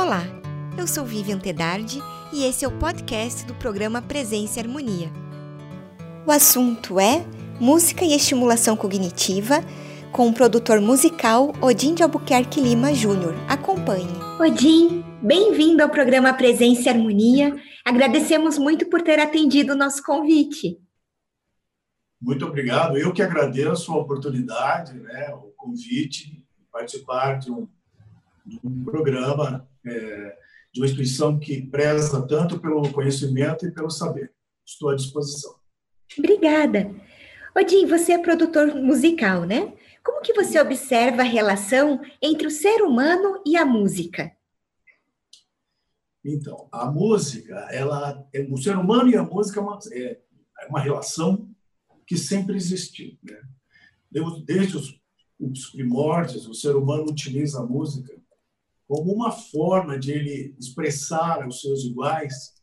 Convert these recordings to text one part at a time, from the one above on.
Olá, eu sou Vivian Tedardi e esse é o podcast do programa Presença e Harmonia. O assunto é música e estimulação cognitiva com o produtor musical Odin de Albuquerque Lima Júnior. Acompanhe. Odin, bem-vindo ao programa Presença e Harmonia. Agradecemos muito por ter atendido o nosso convite. Muito obrigado. Eu que agradeço a oportunidade, né, o convite, de participar de um, de um programa é, de uma instituição que preza tanto pelo conhecimento e pelo saber. Estou à disposição. Obrigada. Odin, você é produtor musical, né? Como que você observa a relação entre o ser humano e a música? Então, a música, ela, é, o ser humano e a música é uma, é, é uma relação que sempre existiu. Né? Desde os, os primórdios, o ser humano utiliza a música como uma forma de ele expressar aos seus iguais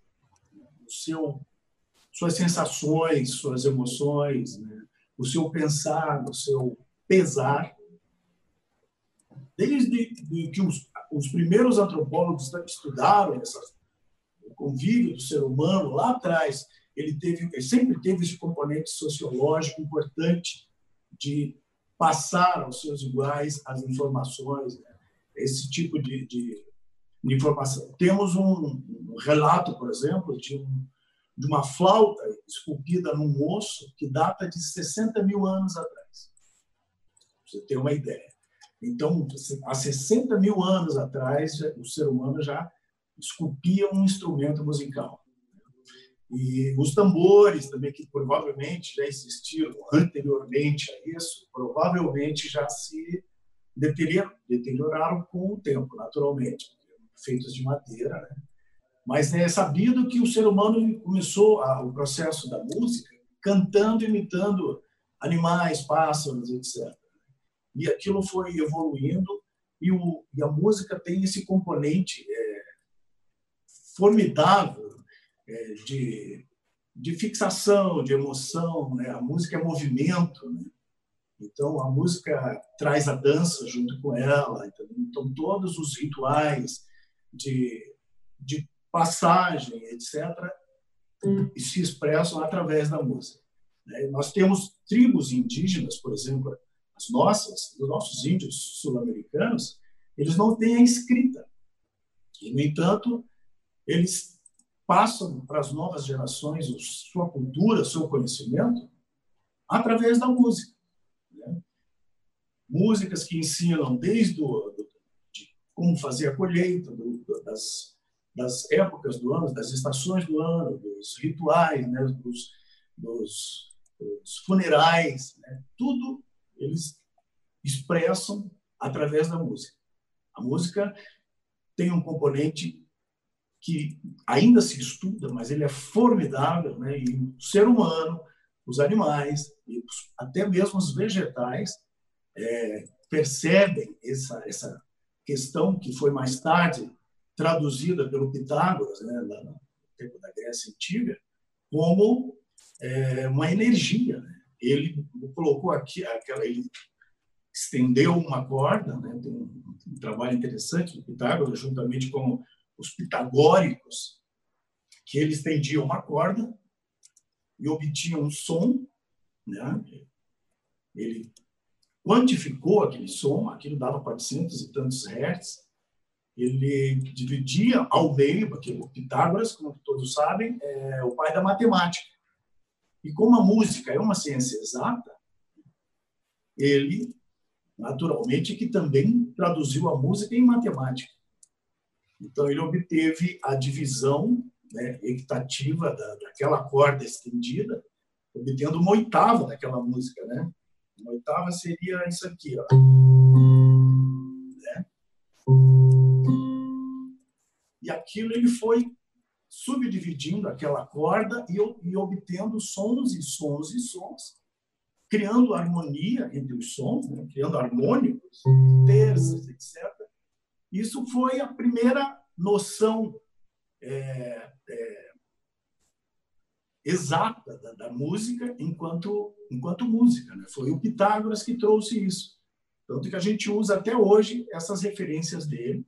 seu, suas sensações, suas emoções, né? o seu pensar, o seu pesar. Desde que os, os primeiros antropólogos estudaram essa, o convívio do ser humano lá atrás, ele teve, ele sempre teve esse componente sociológico importante de passar aos seus iguais as informações, né? Esse tipo de, de, de informação. Temos um, um, relato, por exemplo, de, um, de uma flauta esculpida num osso que data de 60 mil anos atrás. Pra você ter uma ideia. Então, há 60 mil anos atrás, o ser humano já esculpia um instrumento musical. E os tambores também, que provavelmente já existiam anteriormente a isso, provavelmente já se deterioraram com o tempo, naturalmente, feitos de madeira. Né? Mas é sabido que o ser humano começou a, o processo da música cantando, imitando animais, pássaros, etc. E aquilo foi evoluindo e, o, e a música tem esse componente é, formidável é, de, de fixação, de emoção. Né? A música é movimento. Né? Então, a música traz a dança junto com ela. Então, todos os rituais de, de passagem, etc., hum. se expressam através da música. Né? Nós temos tribos indígenas, por exemplo, as nossas, os nossos índios sul-americanos, eles não têm a escrita. E, no entanto, eles passam para as novas gerações sua cultura, seu conhecimento, através da música músicas que ensinam desde o, de como fazer a colheita, do, das, das épocas do ano, das estações do ano, dos rituais, né, dos, dos, dos funerais, né, tudo eles expressam através da música. A música tem um componente que ainda se estuda, mas ele é formidável, né? E o ser humano, os animais até mesmo os vegetais é, percebem essa, essa questão que foi mais tarde traduzida pelo Pitágoras, né, no tempo da Grécia Antiga, como é, uma energia. Né? Ele colocou aqui, aquela, ele estendeu uma corda, né? tem um, um trabalho interessante do Pitágoras, juntamente com os pitagóricos, que ele estendia uma corda e obtinha um som, né? ele quantificou aquele som, aquilo dava 400 e tantos hertz, ele dividia ao meio, porque o Pitágoras, como todos sabem, é o pai da matemática. E como a música é uma ciência exata, ele, naturalmente, que também traduziu a música em matemática. Então, ele obteve a divisão né, equitativa da, daquela corda estendida, obtendo uma oitava daquela música, né? Uma oitava seria isso aqui, ó. Né? E aquilo ele foi subdividindo aquela corda e, e obtendo sons e sons e sons, criando harmonia entre os sons, né? criando harmônicos, terças, etc. Isso foi a primeira noção é, é, exata da, da, música enquanto, enquanto música. Né? Foi o Pitágoras que trouxe isso. Tanto que a gente usa até hoje essas referências dele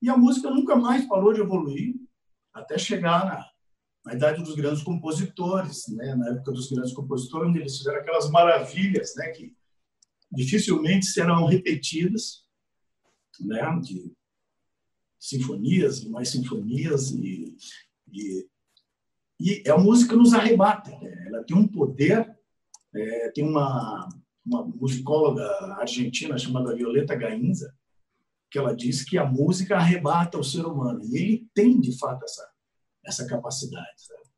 E a música nunca mais parou de evoluir até chegar na, na idade dos grandes compositores, né? na época dos grandes compositores, onde eles fizeram aquelas maravilhas né? que dificilmente serão repetidas, né? de sinfonias e mais sinfonias e, e, e a música nos arrebata né? ela tem um poder é, tem uma uma musicóloga argentina chamada Violeta Gainza que ela diz que a música arrebata o ser humano e ele tem de fato essa essa capacidade sabe?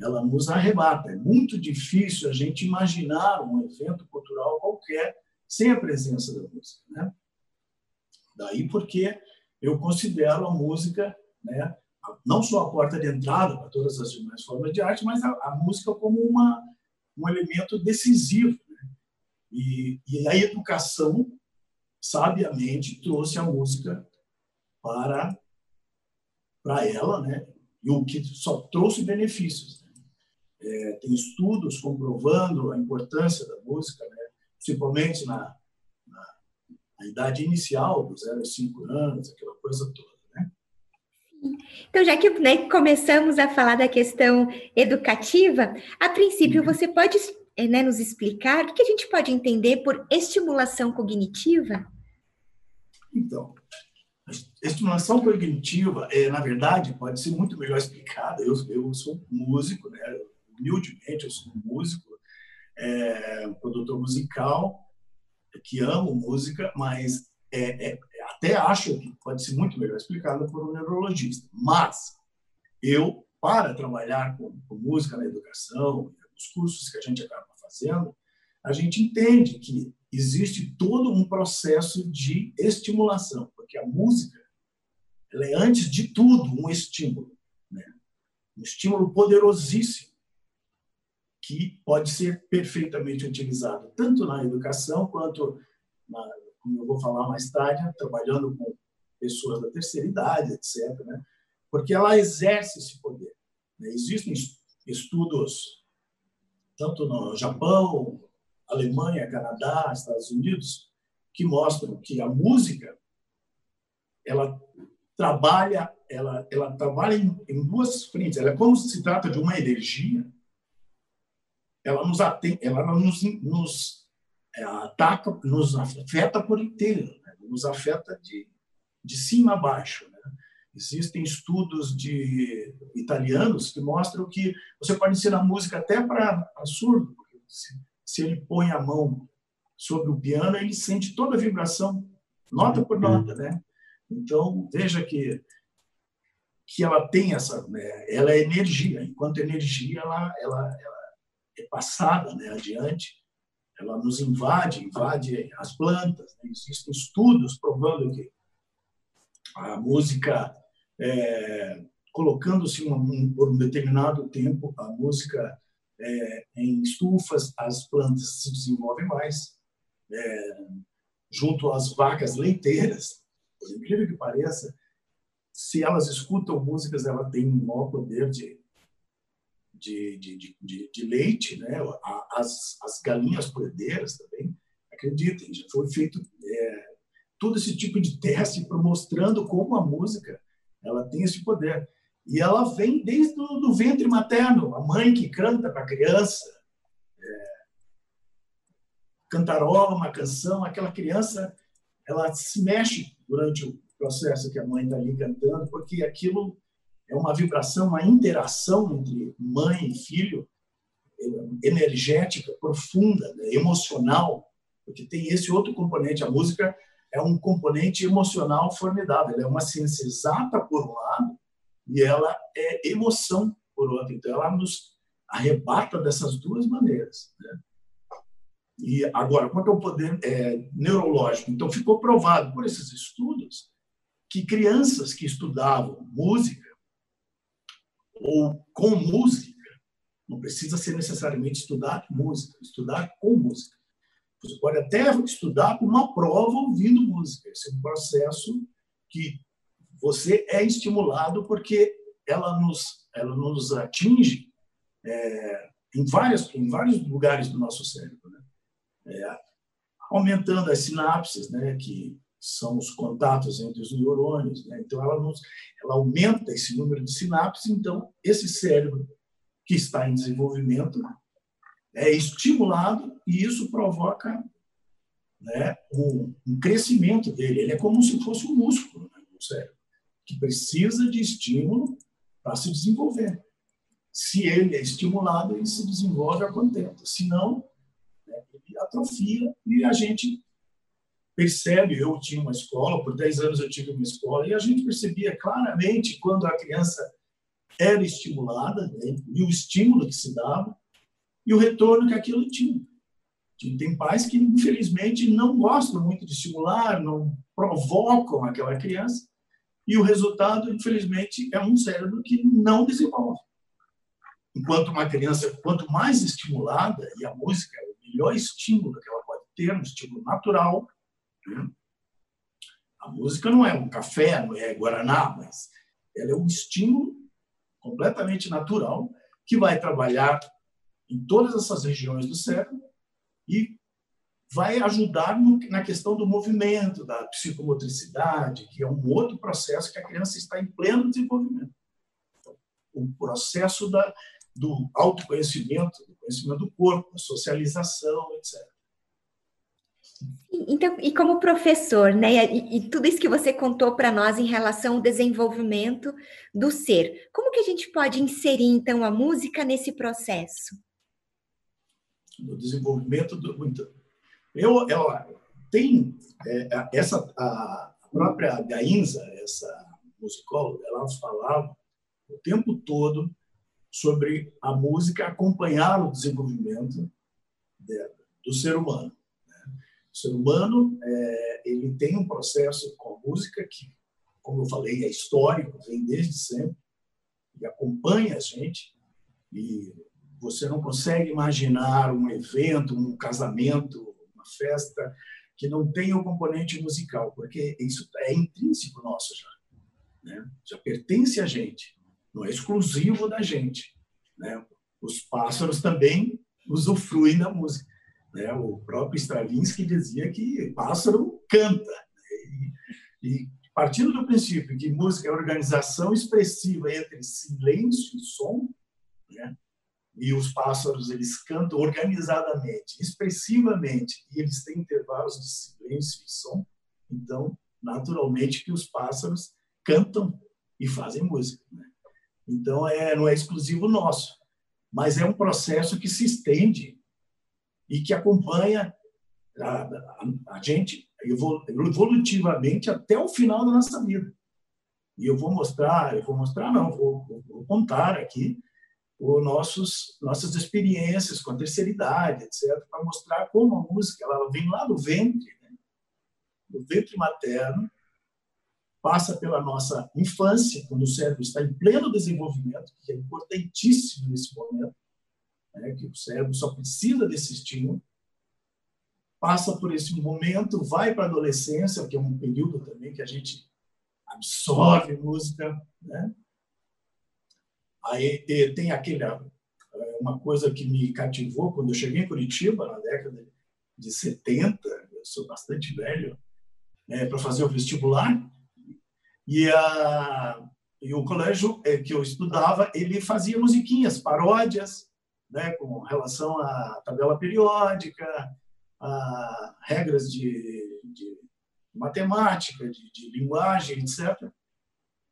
ela nos arrebata é muito difícil a gente imaginar um evento cultural qualquer sem a presença da música né daí porque eu considero a música, né, não só a porta de entrada para todas as demais formas de arte, mas a, a música como uma, um elemento decisivo. Né? E, e a educação, sabiamente, trouxe a música para, para ela, né? e o que só trouxe benefícios. Né? É, tem estudos comprovando a importância da música, né? principalmente na, a idade inicial, dos 0 a 5 anos, aquela coisa toda. Então, já que né, começamos a falar da questão educativa, a princípio, uhum. você pode eh, né, nos explicar o que a gente pode entender por estimulação cognitiva? Então, estimulação cognitiva, é, na verdade, pode ser muito melhor explicada. Eu, eu sou músico, né? humildemente, eu sou músico, é, produtor musical, que amo música, mas é, é, até acho que pode ser muito melhor explicado por um neurologista. Mas eu, para trabalhar com, com música na educação, os cursos que a gente acaba fazendo, a gente entende que existe todo um processo de estimulação, porque a música ela é, antes de tudo, um estímulo. Né? Um estímulo poderosíssimo que pode ser perfeitamente utilizado tanto na educação quanto, na, como eu vou falar mais tarde, trabalhando com pessoas da terceira idade, etc. Né? Porque ela exerce esse poder. Né? Existem estudos, tanto no Japão, Alemanha, Canadá, Estados Unidos, que mostram que a música ela trabalha ela ela trabalha em, em duas frentes ela como se trata de uma energia ela nos, atende, ela nos, nos ataca, nos afeta por inteiro, né? nos afeta de, de cima a baixo. Né? Existem estudos de italianos que mostram que você pode ensinar música até para surdo, porque se, se ele põe a mão sobre o piano, ele sente toda a vibração, nota por nota, né? Então, veja que que ela tem essa, né? ela é energia, enquanto energia ela, ela, ela é passada né, adiante, ela nos invade, invade as plantas. Né? Existem estudos provando que a música, é, colocando-se um, por um determinado tempo, a música é, em estufas, as plantas se desenvolvem mais. É, junto às vacas leiteiras, por incrível que pareça, se elas escutam músicas, ela tem um maior poder de de, de, de, de leite, né? as, as galinhas poedeiras também, acreditem, já foi feito é, todo esse tipo de teste para mostrando como a música ela tem esse poder. E ela vem desde o do ventre materno, a mãe que canta para a criança, é, cantarola uma canção, aquela criança ela se mexe durante o processo que a mãe está ali cantando, porque aquilo é uma vibração, uma interação entre mãe e filho energética, profunda, né? emocional, porque tem esse outro componente. A música é um componente emocional formidável. Ela é uma ciência exata, por um lado, e ela é emoção, por outro. Então, ela nos arrebata dessas duas maneiras. Né? E agora, quanto ao poder é, neurológico, então ficou provado por esses estudos que crianças que estudavam música ou com música, não precisa ser necessariamente estudar música, estudar com música. Você pode até estudar uma prova ouvindo música. Esse é um processo que você é estimulado porque ela nos, ela nos atinge é, em, várias, em vários lugares do nosso cérebro. Né? É, aumentando as sinapses, né, que são os contatos entre os neurônios. Né? Então, ela, nos, ela aumenta esse número de sinapses. Então, esse cérebro que está em desenvolvimento é estimulado e isso provoca né, um, um crescimento dele. Ele é como se fosse um músculo né, cérebro, que precisa de estímulo para se desenvolver. Se ele é estimulado, ele se desenvolve a contento. Se não, né, ele atrofia e a gente percebe, eu tinha uma escola, por 10 anos eu tive uma escola, e a gente percebia claramente quando a criança era estimulada, né, e o estímulo que se dava, e o retorno que aquilo tinha. Tem pais que, infelizmente, não gostam muito de estimular, não provocam aquela criança, e o resultado, infelizmente, é um cérebro que não desenvolve. Enquanto uma criança, quanto mais estimulada, e a música é o melhor estímulo que ela pode ter, um estímulo natural, a música não é um café, não é guaraná, mas ela é um estímulo completamente natural que vai trabalhar em todas essas regiões do cérebro e vai ajudar na questão do movimento, da psicomotricidade, que é um outro processo que a criança está em pleno desenvolvimento. Então, o processo da, do autoconhecimento, do conhecimento do corpo, da socialização, etc. Então, e como professor, né, e, e tudo isso que você contou para nós em relação ao desenvolvimento do ser, como que a gente pode inserir então a música nesse processo? No desenvolvimento do eu, eu tem é, essa a própria Gainza, essa musicóloga, ela falava o tempo todo sobre a música acompanhar o desenvolvimento de, do ser humano. O ser humano é, ele tem um processo com a música que, como eu falei, é histórico, vem desde sempre, e acompanha a gente. E você não consegue imaginar um evento, um casamento, uma festa que não tenha o um componente musical, porque isso é intrínseco nosso já. Né? Já pertence a gente, não é exclusivo da gente. Né? Os pássaros também usufruem da música. Né? O próprio Stravinsky dizia que pássaro canta. Né? E, partindo do princípio que música é organização expressiva entre silêncio e som, né? e os pássaros eles cantam organizadamente, expressivamente, e eles têm intervalos de silêncio e som, então, naturalmente que os pássaros cantam e fazem música. Né? Então, é, não é exclusivo nosso, mas é um processo que se estende e que acompanha a, a, a gente evolutivamente até o final da nossa vida. E eu vou mostrar, eu vou mostrar não, vou, vou contar aqui os nossos nossas experiências com a terceira idade, etc, para mostrar como a música ela vem lá do ventre, né? do ventre materno, passa pela nossa infância, quando o cérebro está em pleno desenvolvimento, que é importantíssimo nesse momento, né, que o cérebro só precisa desse estímulo, passa por esse momento, vai para a adolescência, que é um período também que a gente absorve música, né? Aí tem aquele uma coisa que me cativou quando eu cheguei em Curitiba na década de 70, eu sou bastante velho, né, para fazer o vestibular e a e o colégio é, que eu estudava ele fazia musiquinhas, paródias né, com relação à tabela periódica, a regras de, de matemática, de, de, linguagem, etc.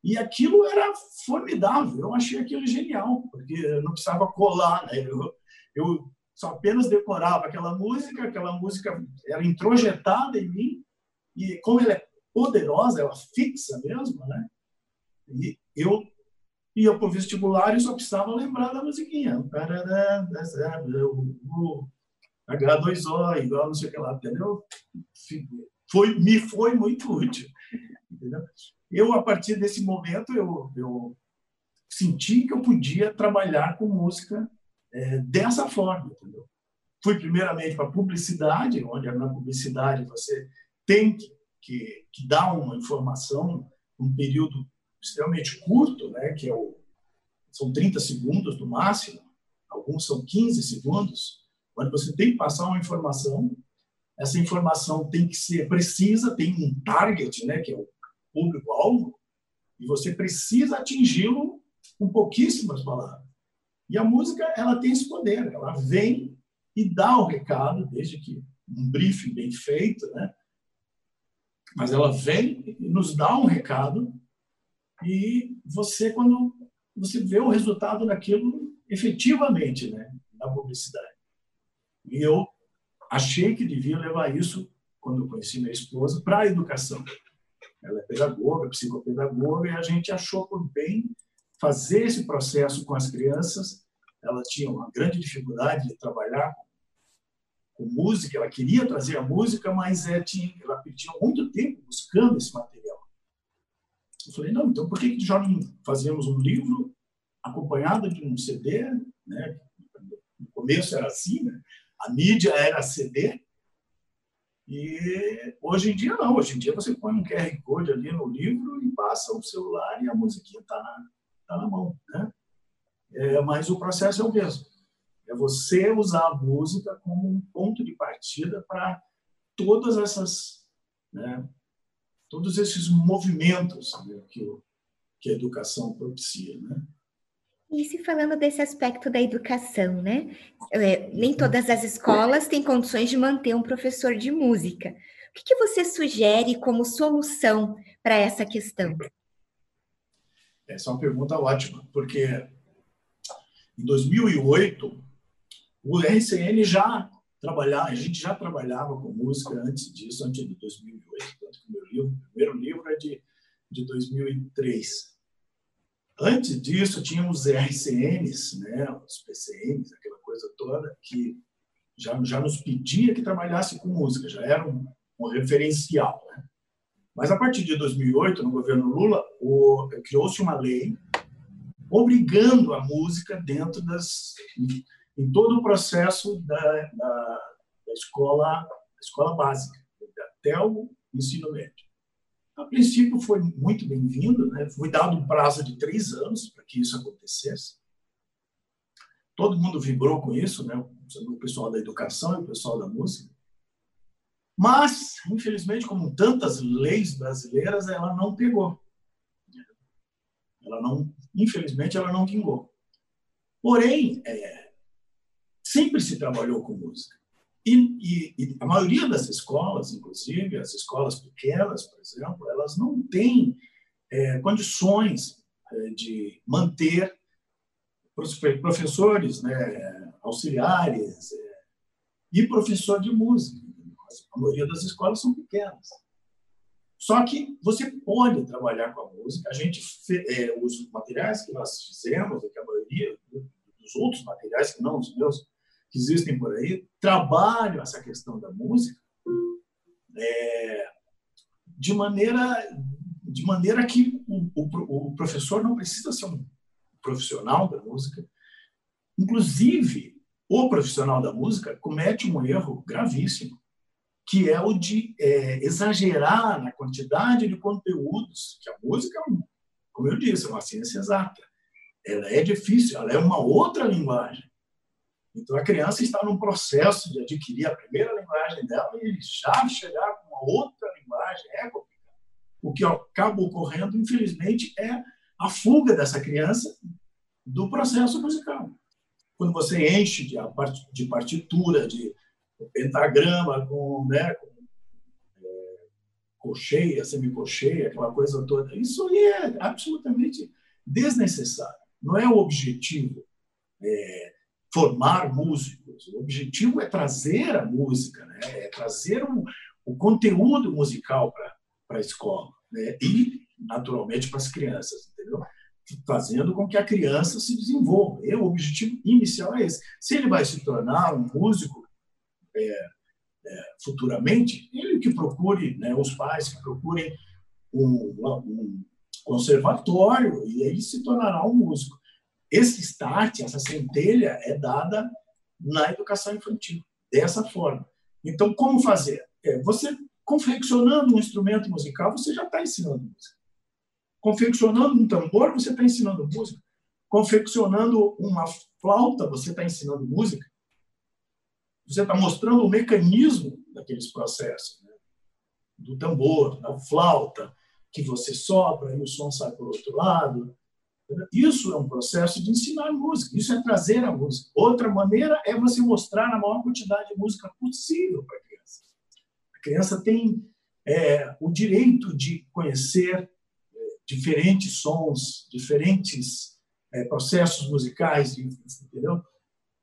E aquilo era formidável, eu achei aquilo genial, porque eu não precisava colar, né? eu, eu só apenas decorava aquela música, aquela música era introjetada em mim, e como ela é poderosa, ela fixa mesmo, né? E eu para o vestibular e só precisava lembrar da musiquinha. H2O, igual não sei o que lá, entendeu? Foi, me foi muito útil. Entendeu? Eu, a partir desse momento, eu, eu senti que eu podia trabalhar com música é, dessa forma. Entendeu? Fui primeiramente para publicidade, onde na publicidade você tem que, que, que dar uma informação um período extremamente curto, né, que é o, são 30 segundos no máximo, alguns são 15 segundos, onde você tem que passar uma informação essa informação tem que ser precisa, tem um target, né, que é o público-alvo, e você precisa atingi-lo com pouquíssimas palavras. E a música, ela tem esse poder, ela vem e dá o recado, desde que um briefing bem feito, né? Mas ela vem e nos dá um recado e você, quando você vê o resultado daquilo efetivamente, né? Na publicidade. E eu achei que devia levar isso, quando eu conheci minha esposa, para a educação. Ela é pedagoga, psicopedagoga, e a gente achou por bem fazer esse processo com as crianças. Ela tinha uma grande dificuldade de trabalhar com música, ela queria trazer a música, mas é, tinha, ela perdia muito tempo buscando esse material. Eu falei, não, então por que já não fazíamos um livro acompanhado de um CD? Né? No começo era assim, né? a mídia era CD, e hoje em dia não, hoje em dia você põe um QR Code ali no livro e passa o celular e a musiquinha está na, tá na mão. Né? É, mas o processo é o mesmo. É você usar a música como um ponto de partida para todas essas, né, todos esses movimentos né, que, que a educação propicia. Né? E se falando desse aspecto da educação, né? É, nem todas as escolas têm condições de manter um professor de música. O que, que você sugere como solução para essa questão? Essa é uma pergunta ótima, porque em 2008 o RCN já trabalhava, a gente já trabalhava com música antes disso, antes de 2008, tanto que meu livro, primeiro livro é de, de 2003. Antes disso, tínhamos RCNs, né, os PCNs, aquela coisa toda, que já, já nos pedia que trabalhasse com música, já era um, um referencial. Né? Mas a partir de 2008, no governo Lula, criou-se uma lei obrigando a música dentro das em todo o processo da, da, da escola da escola básica até o ensino médio. A princípio foi muito bem-vindo, né? foi dado um prazo de três anos para que isso acontecesse. Todo mundo vibrou com isso, né? o pessoal da educação e o pessoal da música. Mas, infelizmente, como tantas leis brasileiras, ela não pegou. Ela não, infelizmente, ela não vingou. Porém, é, sempre se trabalhou com música. E, e, e, a maioria das escolas, inclusive as escolas pequenas, por exemplo, elas não têm é, condições é, de manter professores, né, auxiliares é, e professor de música. A maioria das escolas são pequenas. Só que você pode trabalhar com a música. A gente, é, os materiais que nós fizemos, que a maioria dos outros materiais que não os meus, que existem por aí trabalham essa questão da música é, de maneira de maneira que o, o, o, professor não precisa ser um profissional da música. Inclusive, o profissional da música comete um erro gravíssimo, que é o de é, exagerar na quantidade de conteúdos, que a música, como eu disse, é uma ciência exata. Ela é difícil, ela é uma outra linguagem. Então, a criança está num processo de adquirir a primeira linguagem dela e já chegar com uma outra linguagem é complicado. O que acaba ocorrendo, infelizmente, é a fuga dessa criança do processo musical. Quando você enche de, partitura, de pentagrama, com, né, com é, cocheia, semicocheia, aquela coisa toda, isso aí é absolutamente desnecessário. Não é o objetivo. É, formar músicos. O objetivo é trazer a música, né? é trazer o, o conteúdo musical para a escola né? e, naturalmente, para as crianças, entendeu? Fazendo com que a criança se desenvolva. E o objetivo inicial é esse. Se ele vai se tornar um músico é, é, futuramente, ele que procure, né, os pais que procurem um, um conservatório e ele se tornará um músico. Esse start, essa centelha, é dada na educação infantil, dessa forma. Então, como fazer? É, você, confeccionando um instrumento musical, você já está ensinando música. Confeccionando um tambor, você está ensinando música. Confeccionando uma flauta, você está ensinando música. você está mostrando o mecanismo daqueles processos, né? do tambor, da flauta, que você sopra e o som sai por outro lado. Isso é um processo de ensinar música, isso é trazer a música. Outra maneira é você mostrar a maior quantidade de música possível para a criança. A criança tem é, o direito de conhecer é, diferentes sons, diferentes é, processos musicais, entendeu?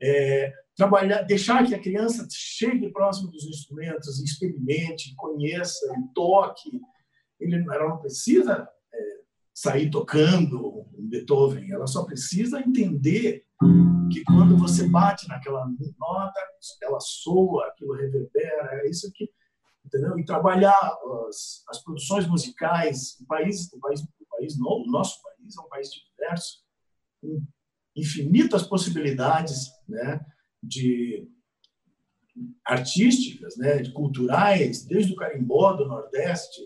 É, trabalhar, deixar que a criança chegue próximo dos instrumentos, experimente, conheça, toque. Ele, ela não precisa sair tocando um Beethoven, ela só precisa entender que quando você bate naquela nota, ela soa, aquilo reverbera, é isso que entendeu? E trabalhar as, as produções musicais, o país, o país, o país o nosso país é um país diverso, com infinitas possibilidades, né? De artísticas, né? De culturais, desde o carimbó do Nordeste,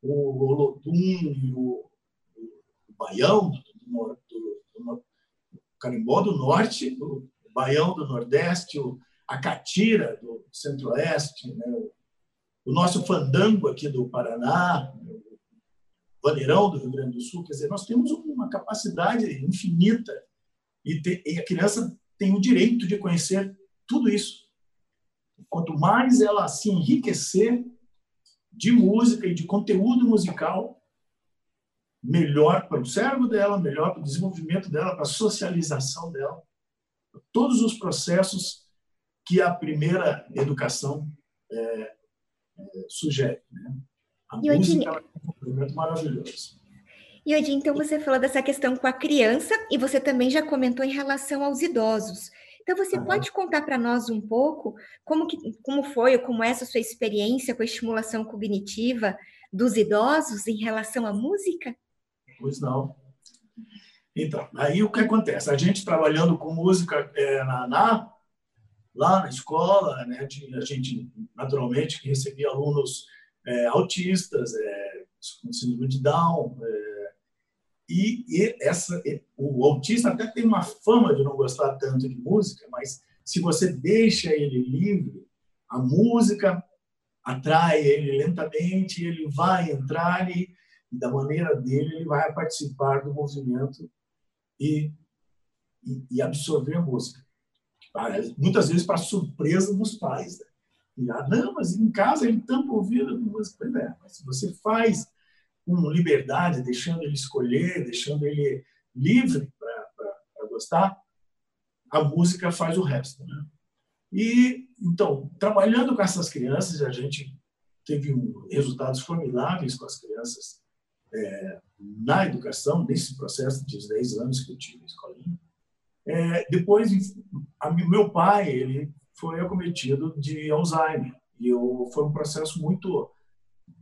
o o, o Baião do, do, do, do, carimbó do Norte, o Baião do Nordeste, o, a catira do Centro-Oeste, né? o nosso fandango aqui do Paraná, o vaneirão do Rio Grande do Sul, quer dizer, nós temos uma capacidade infinita e, te, e a criança tem o direito de conhecer tudo isso. Quanto mais ela se enriquecer de música e de conteúdo musical, melhor para o cérebro dela, melhor para o desenvolvimento dela, para a socialização dela, todos os processos que a primeira educação é, sugere. Né? A e música é um complemento maravilhoso. E hoje, então, você falou dessa questão com a criança e você também já comentou em relação aos idosos. Então, você uhum. pode contar para nós um pouco como, que, como foi ou como é essa sua experiência com a estimulação cognitiva dos idosos em relação à música? Pois não. Então, aí o que acontece? A gente trabalhando com música é, na, na lá na escola, né, a gente naturalmente recebia alunos é, autistas, é, com síndrome de Down, é, e, e, essa, o autista até tem uma fama de não gostar tanto de música, mas se você deixa ele livre, a música atrai ele lentamente, ele vai entrar e, da maneira dele, ele vai participar do movimento e, e, e absorver a música. Ah, muitas vezes para surpresa dos pais. Né? E, ah, não, mas em casa ele tampa o ouvido com música. Pois é, mas se você faz com liberdade, deixando ele escolher, deixando ele livre para gostar, a música faz o resto. Né? E, então, trabalhando com essas crianças, a gente teve resultados formidáveis com as crianças é, na educação, nesse processo de 10 anos que eu tive na escolinha. É, depois, a, meu pai ele foi acometido de Alzheimer e eu, foi um processo muito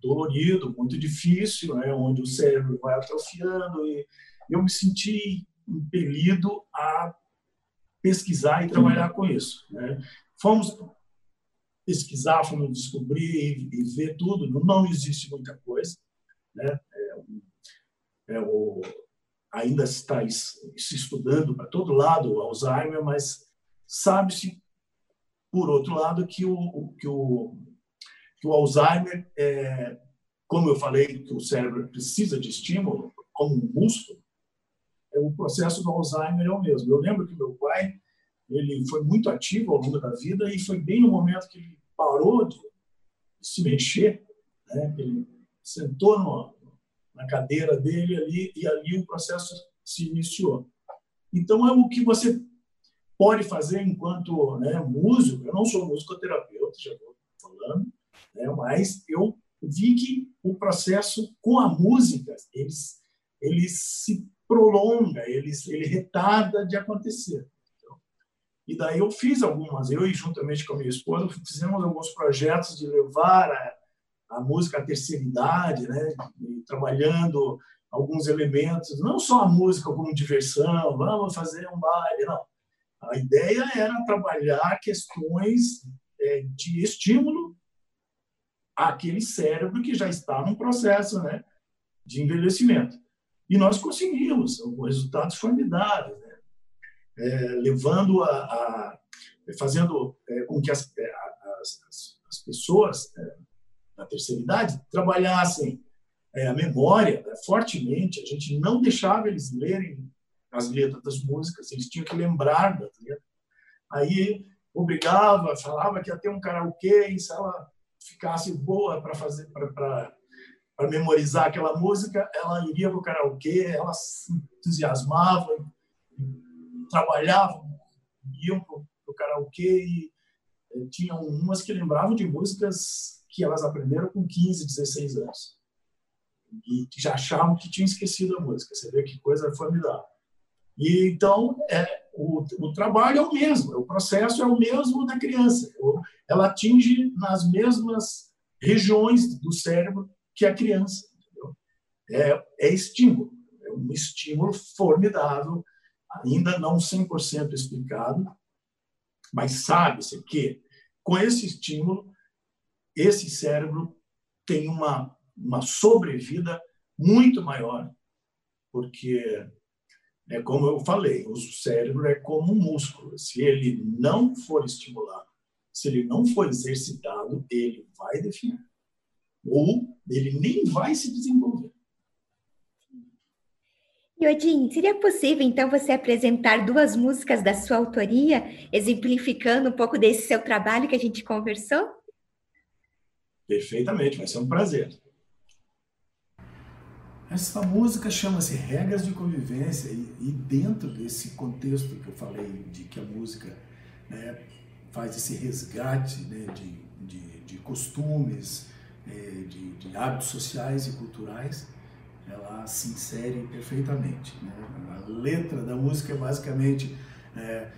dolorido, muito difícil, né, onde o cérebro vai atrofiando e eu me senti impelido a pesquisar e trabalhar com isso. Né. Fomos pesquisar, fomos descobrir e, e, ver tudo. Não, não existe muita coisa, né? É, o ainda está se estudando para todo lado o Alzheimer, mas sabe-se, por outro lado, que o, que o, que o Alzheimer, é, como eu falei, que o cérebro precisa de estímulo, como um músculo, é, o processo do Alzheimer é o mesmo. Eu lembro que meu pai ele foi muito ativo ao longo da vida e foi bem no momento que ele parou de se mexer, né? ele sentou no, na cadeira dele ali e ali o processo se iniciou. Então é o que você pode fazer enquanto né, músico. Eu não sou musicoterapeuta, já estou falando, né, mas eu vi que o processo com a música ele, ele se prolonga, ele, ele retarda de acontecer. Então, e daí eu fiz algumas, eu e juntamente com a minha esposa, fizemos alguns projetos de levar a, a música à terceira idade, né? Trabalhando alguns elementos, não só a música como diversão, vamos fazer um baile, não. A ideia era trabalhar questões é, de estímulo àquele cérebro que já está num processo né, de envelhecimento. E nós conseguimos resultados formidáveis, né? é, levando a, a, fazendo é, com que as, é, as, as pessoas é, da terceira idade trabalhassem é, a memória né, fortemente. A gente não deixava eles lerem as letras das músicas, eles tinham que lembrar das letras. Aí obrigava, falava que ia ter um karaokê e se ela ficasse boa para fazer para memorizar aquela música, ela iria para o karaokê, ela se entusiasmava, trabalhavam, iam para o karaokê e eh, tinham umas que lembravam de músicas que elas aprenderam com 15, 16 anos. E já achavam que tinham esquecido a música. Você vê que coisa formidável. E então, é, o, o trabalho é o mesmo, o processo é o mesmo da criança. Ela atinge nas mesmas regiões do cérebro que a criança. É, é estímulo, é um estímulo formidável, ainda não 100% explicado, mas sabe-se que com esse estímulo, esse cérebro tem uma, uma sobrevida muito maior, porque é como eu falei, o cérebro é como um músculo. Se ele não for estimulado, se ele não for exercitado, ele vai definir. Ou ele nem vai se desenvolver. Yodin, seria possível então você apresentar duas músicas da sua autoria, exemplificando um pouco desse seu trabalho que a gente conversou? Perfeitamente, vai ser um prazer. Essa música chama-se Regras de Convivência e, e, dentro desse contexto que eu falei de que a música né, faz esse resgate né, de, de, de, costumes, é, de, de, hábitos sociais e culturais, ela se insere perfeitamente. Né? A letra da música é basicamente é,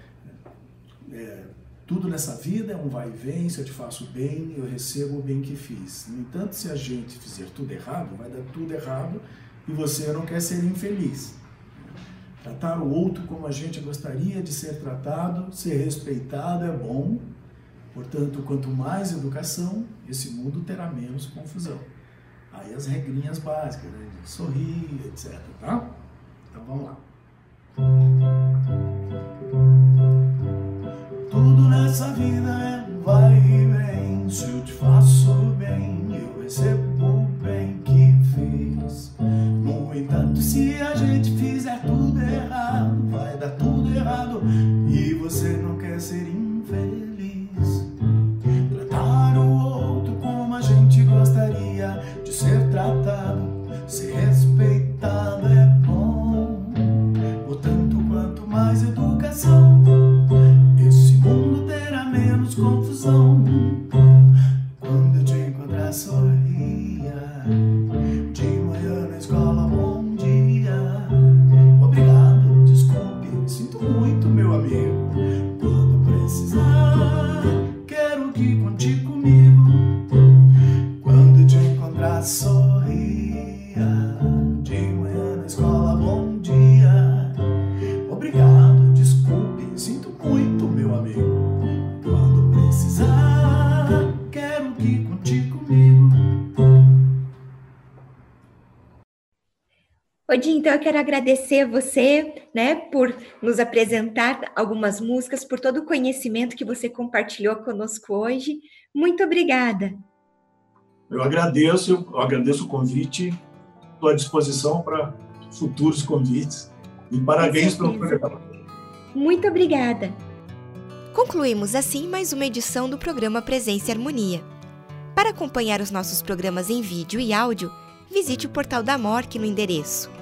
é, tudo nessa vida é um vai e vem, se eu te faço bem, eu recebo o bem que fiz. No entanto, se a gente fizer tudo errado, vai dar tudo errado e você não quer ser infeliz. Tratar o outro como a gente gostaria de ser tratado, ser respeitado é bom. Portanto, quanto mais educação, esse mundo terá menos confusão. Aí as regrinhas básicas, né? Sorrir, etc. Tá? Então vamos lá. Tudo nessa vida é vai e vem. Se eu te faço bem, Odin, então eu quero agradecer a você, né, por nos apresentar algumas músicas, por todo o conhecimento que você compartilhou conosco hoje. Muito obrigada. Eu agradeço, eu agradeço o convite, estou à disposição para futuros convites e parabéns pelo programa. Muito obrigada. Concluímos assim mais uma edição do programa Presença e Harmonia. Para acompanhar os nossos programas em vídeo e áudio, visite o portal da MORC no endereço